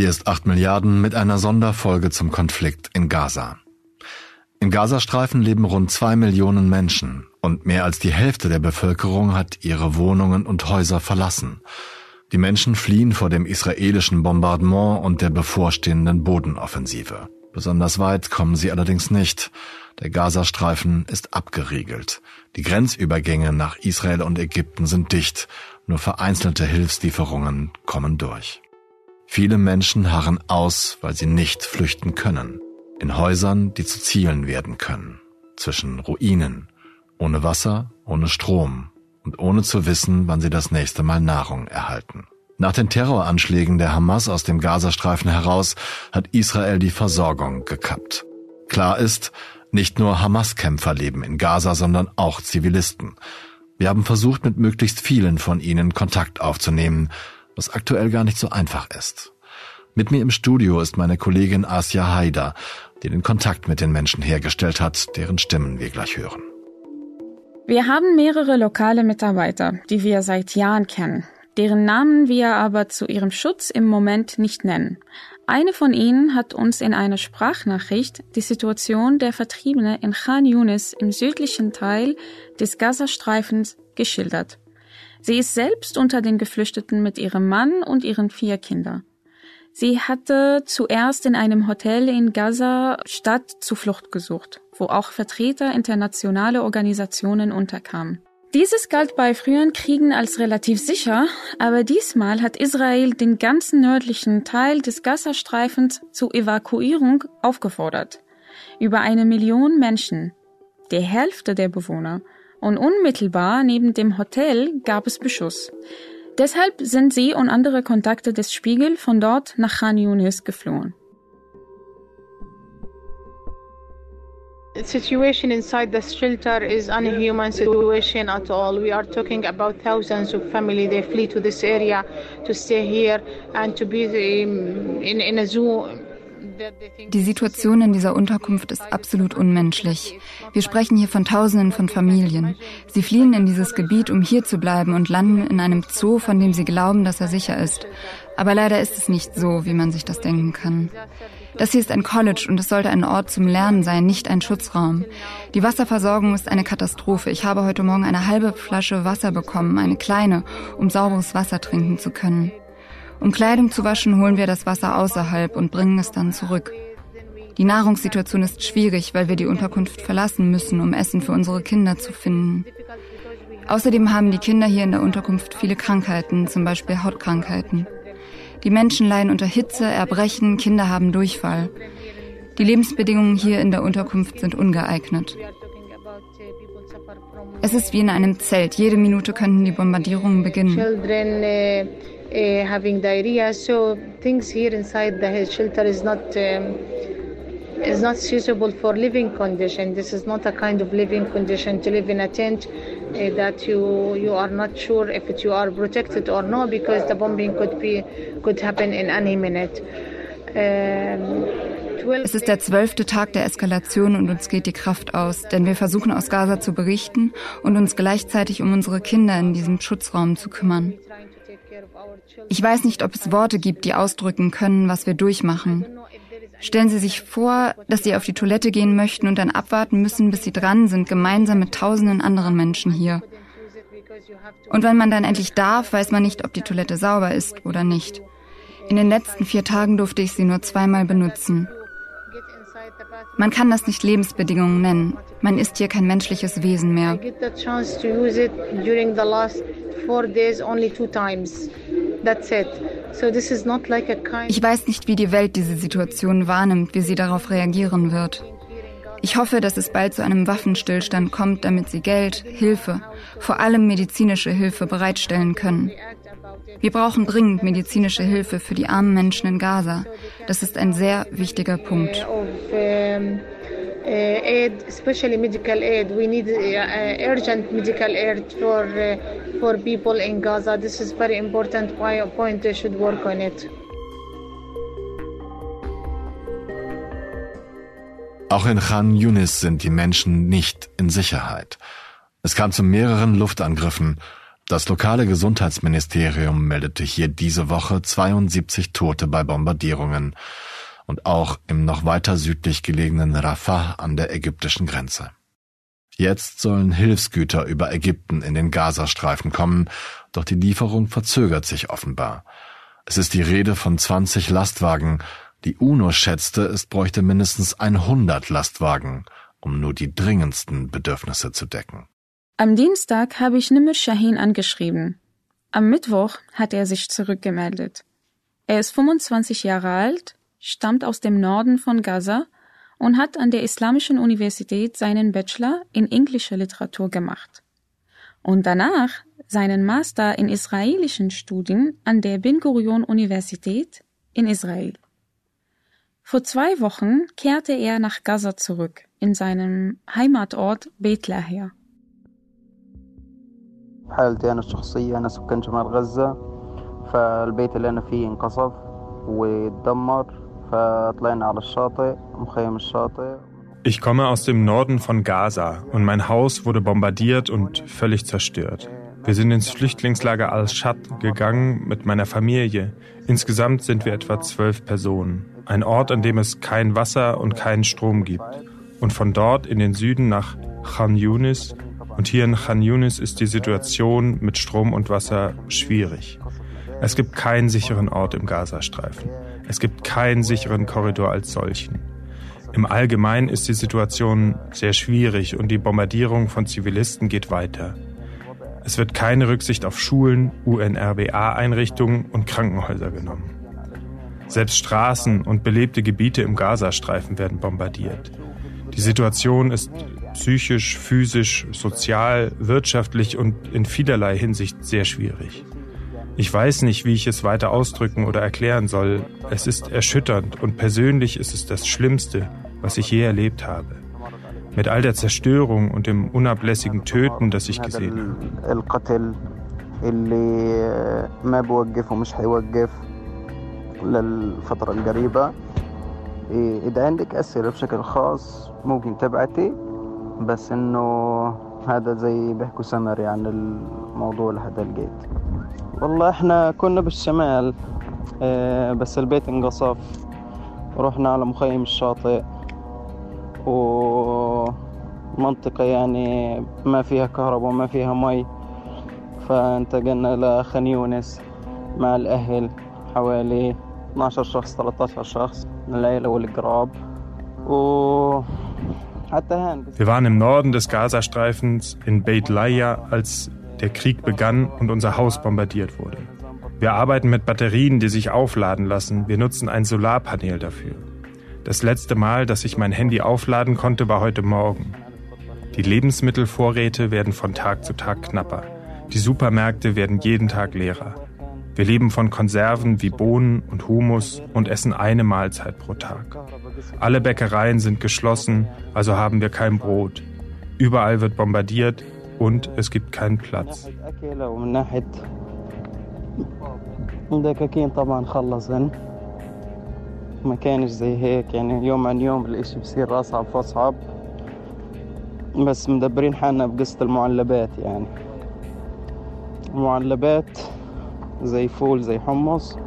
Hier ist 8 Milliarden mit einer Sonderfolge zum Konflikt in Gaza. Im Gazastreifen leben rund zwei Millionen Menschen und mehr als die Hälfte der Bevölkerung hat ihre Wohnungen und Häuser verlassen. Die Menschen fliehen vor dem israelischen Bombardement und der bevorstehenden Bodenoffensive. Besonders weit kommen sie allerdings nicht. Der Gazastreifen ist abgeriegelt. Die Grenzübergänge nach Israel und Ägypten sind dicht. Nur vereinzelte Hilfslieferungen kommen durch. Viele Menschen harren aus, weil sie nicht flüchten können. In Häusern, die zu Zielen werden können. Zwischen Ruinen. Ohne Wasser, ohne Strom und ohne zu wissen, wann sie das nächste Mal Nahrung erhalten. Nach den Terroranschlägen der Hamas aus dem Gazastreifen heraus hat Israel die Versorgung gekappt. Klar ist, nicht nur Hamas-Kämpfer leben in Gaza, sondern auch Zivilisten. Wir haben versucht, mit möglichst vielen von ihnen Kontakt aufzunehmen, was aktuell gar nicht so einfach ist. Mit mir im Studio ist meine Kollegin Asia Haider, die den Kontakt mit den Menschen hergestellt hat, deren Stimmen wir gleich hören. Wir haben mehrere lokale Mitarbeiter, die wir seit Jahren kennen, deren Namen wir aber zu ihrem Schutz im Moment nicht nennen. Eine von ihnen hat uns in einer Sprachnachricht die Situation der Vertriebenen in Khan Yunis im südlichen Teil des Gazastreifens geschildert. Sie ist selbst unter den Geflüchteten mit ihrem Mann und ihren vier Kindern. Sie hatte zuerst in einem Hotel in Gaza Stadt Zuflucht gesucht, wo auch Vertreter internationaler Organisationen unterkamen. Dieses galt bei früheren Kriegen als relativ sicher, aber diesmal hat Israel den ganzen nördlichen Teil des Gazastreifens zur Evakuierung aufgefordert. Über eine Million Menschen, die Hälfte der Bewohner, und unmittelbar neben dem Hotel gab es Beschuss. Deshalb sind sie und andere Kontakte des Spiegel von dort nach Khan Yunis geflohen. The situation inside the shelter is unhuman situation at all. We are talking about thousands of family. They flee to this area to stay here and to be in, in a zoo die Situation in dieser Unterkunft ist absolut unmenschlich. Wir sprechen hier von Tausenden von Familien. Sie fliehen in dieses Gebiet, um hier zu bleiben und landen in einem Zoo, von dem sie glauben, dass er sicher ist. Aber leider ist es nicht so, wie man sich das denken kann. Das hier ist ein College und es sollte ein Ort zum Lernen sein, nicht ein Schutzraum. Die Wasserversorgung ist eine Katastrophe. Ich habe heute Morgen eine halbe Flasche Wasser bekommen, eine kleine, um sauberes Wasser trinken zu können. Um Kleidung zu waschen, holen wir das Wasser außerhalb und bringen es dann zurück. Die Nahrungssituation ist schwierig, weil wir die Unterkunft verlassen müssen, um Essen für unsere Kinder zu finden. Außerdem haben die Kinder hier in der Unterkunft viele Krankheiten, zum Beispiel Hautkrankheiten. Die Menschen leiden unter Hitze, Erbrechen, Kinder haben Durchfall. Die Lebensbedingungen hier in der Unterkunft sind ungeeignet. Es ist wie in einem Zelt. Jede Minute könnten die Bombardierungen beginnen. Uh, having diarrhea. So things here inside the shelter is not um, is not suitable for living condition. This is not a kind of living condition to live in a tent uh, that you you are not sure if it, you are protected or not because the bombing could be could happen in any minute. Um, Es ist der zwölfte Tag der Eskalation und uns geht die Kraft aus, denn wir versuchen aus Gaza zu berichten und uns gleichzeitig um unsere Kinder in diesem Schutzraum zu kümmern. Ich weiß nicht, ob es Worte gibt, die ausdrücken können, was wir durchmachen. Stellen Sie sich vor, dass Sie auf die Toilette gehen möchten und dann abwarten müssen, bis Sie dran sind, gemeinsam mit tausenden anderen Menschen hier. Und wenn man dann endlich darf, weiß man nicht, ob die Toilette sauber ist oder nicht. In den letzten vier Tagen durfte ich sie nur zweimal benutzen. Man kann das nicht Lebensbedingungen nennen. Man ist hier kein menschliches Wesen mehr. Ich weiß nicht, wie die Welt diese Situation wahrnimmt, wie sie darauf reagieren wird. Ich hoffe, dass es bald zu einem Waffenstillstand kommt, damit sie Geld, Hilfe, vor allem medizinische Hilfe bereitstellen können. Wir brauchen dringend medizinische Hilfe für die armen Menschen in Gaza. Das ist ein sehr wichtiger Punkt. Aid, especially medical aid. We need urgent medical aid for for people in Gaza. This is very important point. They should work on it. Auch in Khan Yunis sind die Menschen nicht in Sicherheit. Es kam zu mehreren Luftangriffen Das lokale Gesundheitsministerium meldete hier diese Woche 72 Tote bei Bombardierungen und auch im noch weiter südlich gelegenen Rafah an der ägyptischen Grenze. Jetzt sollen Hilfsgüter über Ägypten in den Gazastreifen kommen, doch die Lieferung verzögert sich offenbar. Es ist die Rede von 20 Lastwagen. Die UNO schätzte, es bräuchte mindestens 100 Lastwagen, um nur die dringendsten Bedürfnisse zu decken. Am Dienstag habe ich Nimir Shahin angeschrieben. Am Mittwoch hat er sich zurückgemeldet. Er ist 25 Jahre alt, stammt aus dem Norden von Gaza und hat an der Islamischen Universität seinen Bachelor in englischer Literatur gemacht. Und danach seinen Master in israelischen Studien an der Ben Gurion Universität in Israel. Vor zwei Wochen kehrte er nach Gaza zurück, in seinem Heimatort Bethlehem. حالتي أنا الشخصية أنا سكان شمال غزة فالبيت اللي أنا فيه انقصف واتدمر فطلعنا على الشاطئ مخيم الشاطئ Ich komme aus dem Norden von Gaza und mein Haus wurde bombardiert und völlig zerstört. Wir sind ins Flüchtlingslager Al-Shad gegangen mit meiner Familie. Insgesamt sind wir etwa zwölf Personen. Ein Ort, an dem es kein Wasser und keinen Strom gibt. Und von dort in den Süden nach Khan Yunis, und hier in Khan Yunis ist die Situation mit Strom und Wasser schwierig. Es gibt keinen sicheren Ort im Gazastreifen. Es gibt keinen sicheren Korridor als solchen. Im Allgemeinen ist die Situation sehr schwierig und die Bombardierung von Zivilisten geht weiter. Es wird keine Rücksicht auf Schulen, UNRWA-Einrichtungen und Krankenhäuser genommen. Selbst Straßen und belebte Gebiete im Gazastreifen werden bombardiert. Die Situation ist psychisch, physisch, sozial, wirtschaftlich und in vielerlei Hinsicht sehr schwierig. Ich weiß nicht, wie ich es weiter ausdrücken oder erklären soll. Es ist erschütternd und persönlich ist es das Schlimmste, was ich je erlebt habe. Mit all der Zerstörung und dem unablässigen Töten, das ich gesehen habe. للفترة القريبة إذا عندك أسئلة بشكل خاص ممكن تبعتي بس إنه هذا زي بيحكوا سمري عن الموضوع لحد لقيت والله إحنا كنا بالشمال بس البيت انقصف. رحنا على مخيم الشاطئ. ومنطقة يعني ما فيها كهرباء وما فيها مي. فانتقلنا لخان يونس مع الأهل حوالي 12 شخص 13 شخص من العيلة والقراب. و Wir waren im Norden des Gazastreifens in Beit Laia, als der Krieg begann und unser Haus bombardiert wurde. Wir arbeiten mit Batterien, die sich aufladen lassen. Wir nutzen ein Solarpanel dafür. Das letzte Mal, dass ich mein Handy aufladen konnte, war heute Morgen. Die Lebensmittelvorräte werden von Tag zu Tag knapper. Die Supermärkte werden jeden Tag leerer. Wir leben von Konserven wie Bohnen und Humus und essen eine Mahlzeit pro Tag. Alle Bäckereien sind geschlossen, also haben wir kein Brot. Überall wird bombardiert und es gibt keinen Platz. ما كانش زي هيك يعني يوم عن يوم الاشي بصير اصعب فاصعب بس مدبرين حالنا بقصة المعلبات يعني المعلبات زي فول زي حمص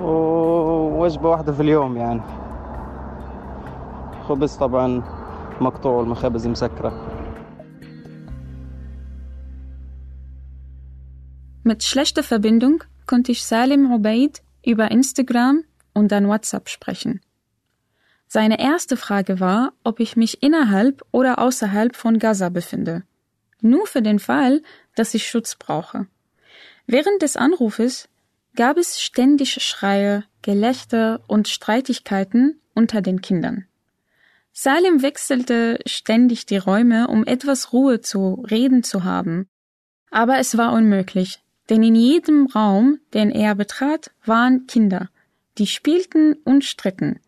ووجبة واحدة في اليوم يعني خبز طبعا مقطوع والمخابز مسكرة Mit schlechter Verbindung konnte ich Salim Ubaid über Instagram und dann WhatsApp sprechen. Seine erste Frage war, ob ich mich innerhalb oder außerhalb von Gaza befinde. Nur für den Fall, dass ich Schutz brauche. Während des Anrufes gab es ständig Schreie, Gelächter und Streitigkeiten unter den Kindern. Salim wechselte ständig die Räume, um etwas Ruhe zu reden zu haben. Aber es war unmöglich, denn in jedem Raum, den er betrat, waren Kinder, die spielten und stritten.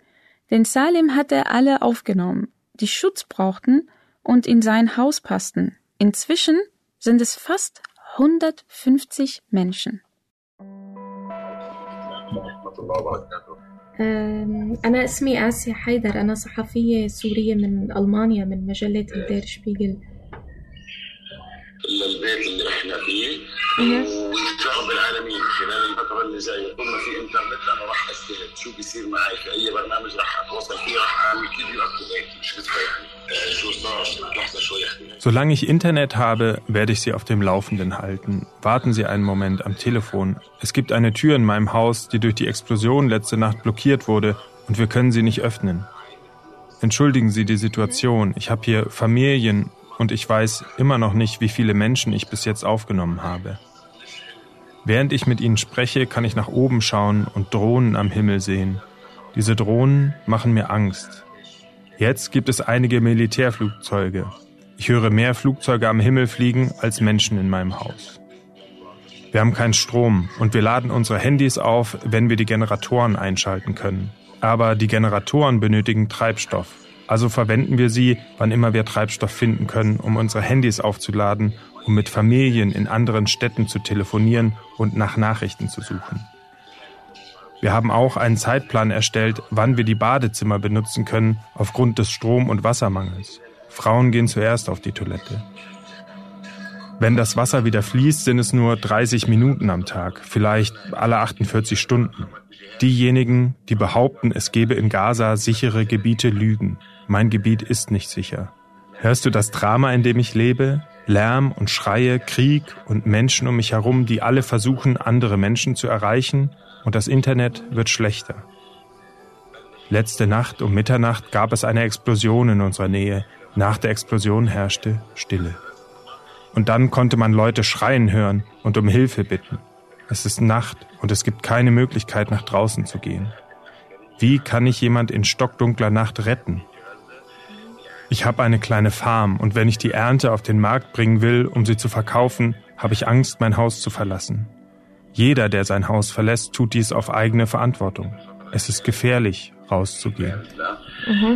Denn Salim hatte alle aufgenommen, die Schutz brauchten und in sein Haus passten. Inzwischen sind es fast 150 Menschen. أنا اسمي آسيا حيدر. أنا صحفية سورية من ألمانيا من مجلة الدير شبيغل. للبيت اللي إحنا فيه. والشعب العالمين خلال الفترة اللي جاية. طول ما في إنترنت. أنا راح استهد شو بيصير معي؟ في أي برنامج راح أتواصل فيه؟ راح أعمل فيديو Solange ich Internet habe, werde ich Sie auf dem Laufenden halten. Warten Sie einen Moment am Telefon. Es gibt eine Tür in meinem Haus, die durch die Explosion letzte Nacht blockiert wurde und wir können sie nicht öffnen. Entschuldigen Sie die Situation. Ich habe hier Familien und ich weiß immer noch nicht, wie viele Menschen ich bis jetzt aufgenommen habe. Während ich mit Ihnen spreche, kann ich nach oben schauen und Drohnen am Himmel sehen. Diese Drohnen machen mir Angst. Jetzt gibt es einige Militärflugzeuge. Ich höre mehr Flugzeuge am Himmel fliegen als Menschen in meinem Haus. Wir haben keinen Strom und wir laden unsere Handys auf, wenn wir die Generatoren einschalten können. Aber die Generatoren benötigen Treibstoff. Also verwenden wir sie, wann immer wir Treibstoff finden können, um unsere Handys aufzuladen, um mit Familien in anderen Städten zu telefonieren und nach Nachrichten zu suchen. Wir haben auch einen Zeitplan erstellt, wann wir die Badezimmer benutzen können aufgrund des Strom- und Wassermangels. Frauen gehen zuerst auf die Toilette. Wenn das Wasser wieder fließt, sind es nur 30 Minuten am Tag, vielleicht alle 48 Stunden. Diejenigen, die behaupten, es gebe in Gaza sichere Gebiete, lügen. Mein Gebiet ist nicht sicher. Hörst du das Drama, in dem ich lebe? Lärm und Schreie, Krieg und Menschen um mich herum, die alle versuchen, andere Menschen zu erreichen, und das Internet wird schlechter. Letzte Nacht um Mitternacht gab es eine Explosion in unserer Nähe. Nach der Explosion herrschte Stille. Und dann konnte man Leute schreien hören und um Hilfe bitten. Es ist Nacht und es gibt keine Möglichkeit, nach draußen zu gehen. Wie kann ich jemand in stockdunkler Nacht retten? Ich habe eine kleine Farm und wenn ich die Ernte auf den Markt bringen will, um sie zu verkaufen, habe ich Angst, mein Haus zu verlassen. Jeder, der sein Haus verlässt, tut dies auf eigene Verantwortung. Es ist gefährlich, rauszugehen. Mhm.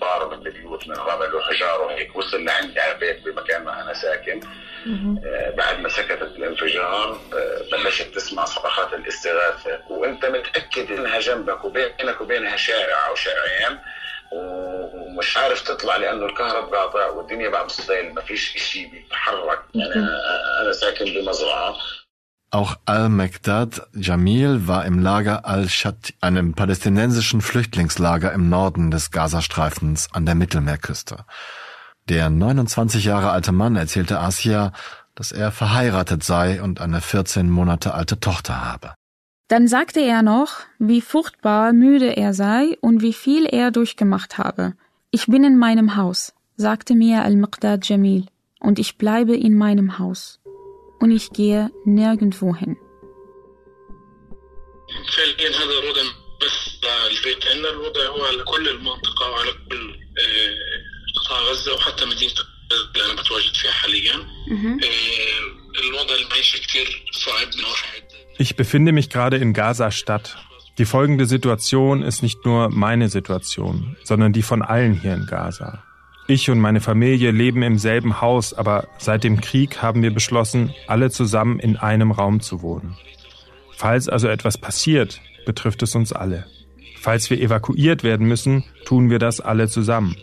طار من البيوت من رمل وحجار وهيك وصل لعندي على البيت بمكان ما أنا ساكن. آه بعد ما سكتت الانفجار آه بلشت تسمع صرخات الاستغاثة. وأنت متأكد إنها جنبك وبينك وبينها شارع أو شارعين ومش عارف تطلع لأنه الكهرباء قاطع والدنيا بعد الصيل ما فيش شيء بيتحرك. يعني أنا ساكن بمزرعة. Auch al-Mekdad Jamil war im Lager al-Shat, einem palästinensischen Flüchtlingslager im Norden des Gazastreifens an der Mittelmeerküste. Der 29 Jahre alte Mann erzählte Asia, dass er verheiratet sei und eine 14 Monate alte Tochter habe. Dann sagte er noch, wie furchtbar müde er sei und wie viel er durchgemacht habe. Ich bin in meinem Haus, sagte mir al-Miqdad Jamil, und ich bleibe in meinem Haus. Und ich gehe nirgendwo hin. Ich befinde mich gerade in Gaza-Stadt. Die folgende Situation ist nicht nur meine Situation, sondern die von allen hier in Gaza. Ich und meine Familie leben im selben Haus, aber seit dem Krieg haben wir beschlossen, alle zusammen in einem Raum zu wohnen. Falls also etwas passiert, betrifft es uns alle. Falls wir evakuiert werden müssen, tun wir das alle zusammen.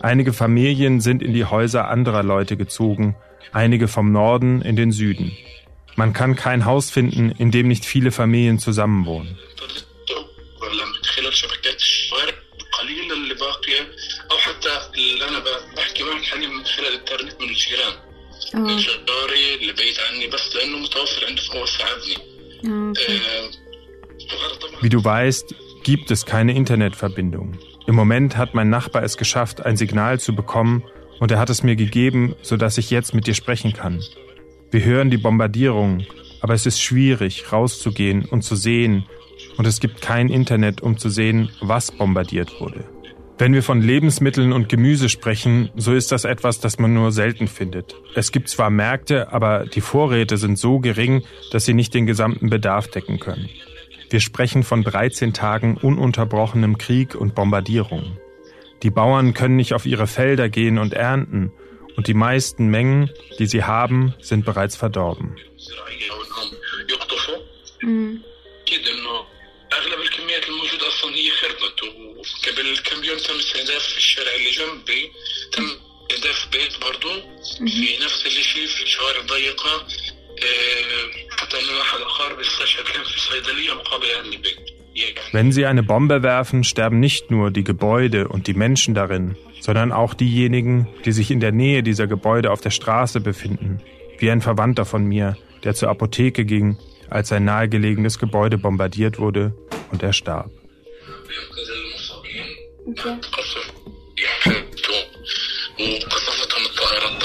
Einige Familien sind in die Häuser anderer Leute gezogen, einige vom Norden in den Süden. Man kann kein Haus finden, in dem nicht viele Familien zusammenwohnen. او حتى اللي انا بحكي معك حاليا من خلال الانترنت من الجيران من جاري اللي بعيد عني بس لانه متوفر عنده فهو ساعدني Wie du weißt, gibt es keine Internetverbindung. Im Moment hat mein Nachbar es geschafft, ein Signal zu bekommen und er hat es mir gegeben, sodass ich jetzt mit dir sprechen kann. Wir hören die Bombardierungen, aber es ist schwierig, rauszugehen und zu sehen und es gibt kein Internet, um zu sehen, was bombardiert wurde. Wenn wir von Lebensmitteln und Gemüse sprechen, so ist das etwas, das man nur selten findet. Es gibt zwar Märkte, aber die Vorräte sind so gering, dass sie nicht den gesamten Bedarf decken können. Wir sprechen von 13 Tagen ununterbrochenem Krieg und Bombardierungen. Die Bauern können nicht auf ihre Felder gehen und ernten, und die meisten Mengen, die sie haben, sind bereits verdorben. Mhm. اصلا هي خربت وقبل كم يوم تم استهداف في الشارع اللي جنبي تم استهداف بيت برضه في نفس الشيء في شوارع ضيقه حتى انه احد الاخر استشهد كان في صيدليه مقابل هذا البيت Wenn sie eine Bombe werfen, sterben nicht nur die Gebäude und die Menschen darin, sondern auch diejenigen, die sich in der Nähe dieser Gebäude auf der Straße befinden. Wie ein Verwandter von mir, der zur Apotheke ging, als ein nahegelegenes Gebäude bombardiert wurde und er starb. وقصفتهم الطائرات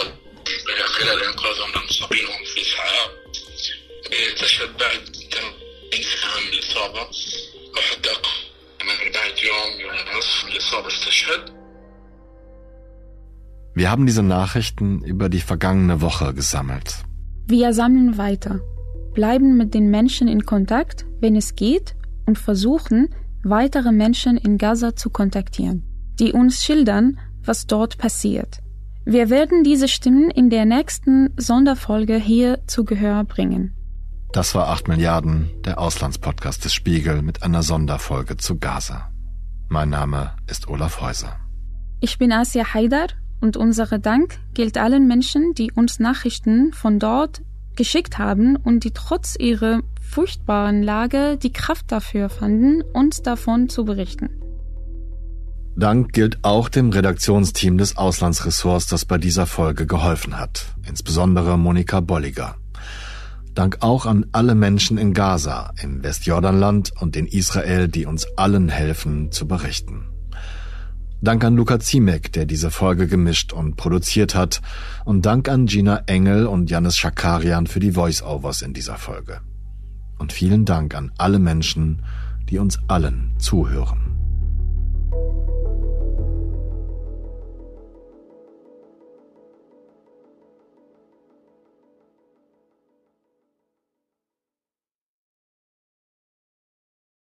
خلال انقاذهم للمصابين وهم في اسعاف استشهد بعد 80 ساعه من الاصابه او حتى اقل بعد يوم يوم ونصف من الاصابه استشهد Wir haben diese Nachrichten über die vergangene Woche gesammelt. Wir sammeln weiter, bleiben mit den Menschen in Kontakt, wenn es geht, und versuchen, weitere Menschen in Gaza zu kontaktieren, die uns schildern, was dort passiert. Wir werden diese Stimmen in der nächsten Sonderfolge hier zu Gehör bringen. Das war 8 Milliarden, der Auslandspodcast des Spiegel mit einer Sonderfolge zu Gaza. Mein Name ist Olaf Häuser. Ich bin Asia Haidar und unser Dank gilt allen Menschen, die uns Nachrichten von dort geschickt haben und die trotz ihrer furchtbaren Lage die Kraft dafür fanden, uns davon zu berichten. Dank gilt auch dem Redaktionsteam des Auslandsressorts, das bei dieser Folge geholfen hat, insbesondere Monika Bolliger. Dank auch an alle Menschen in Gaza, im Westjordanland und in Israel, die uns allen helfen zu berichten. Dank an Luca Ziemek, der diese Folge gemischt und produziert hat, und Dank an Gina Engel und Janis Schakarian für die Voice-Overs in dieser Folge. Und vielen Dank an alle Menschen, die uns allen zuhören.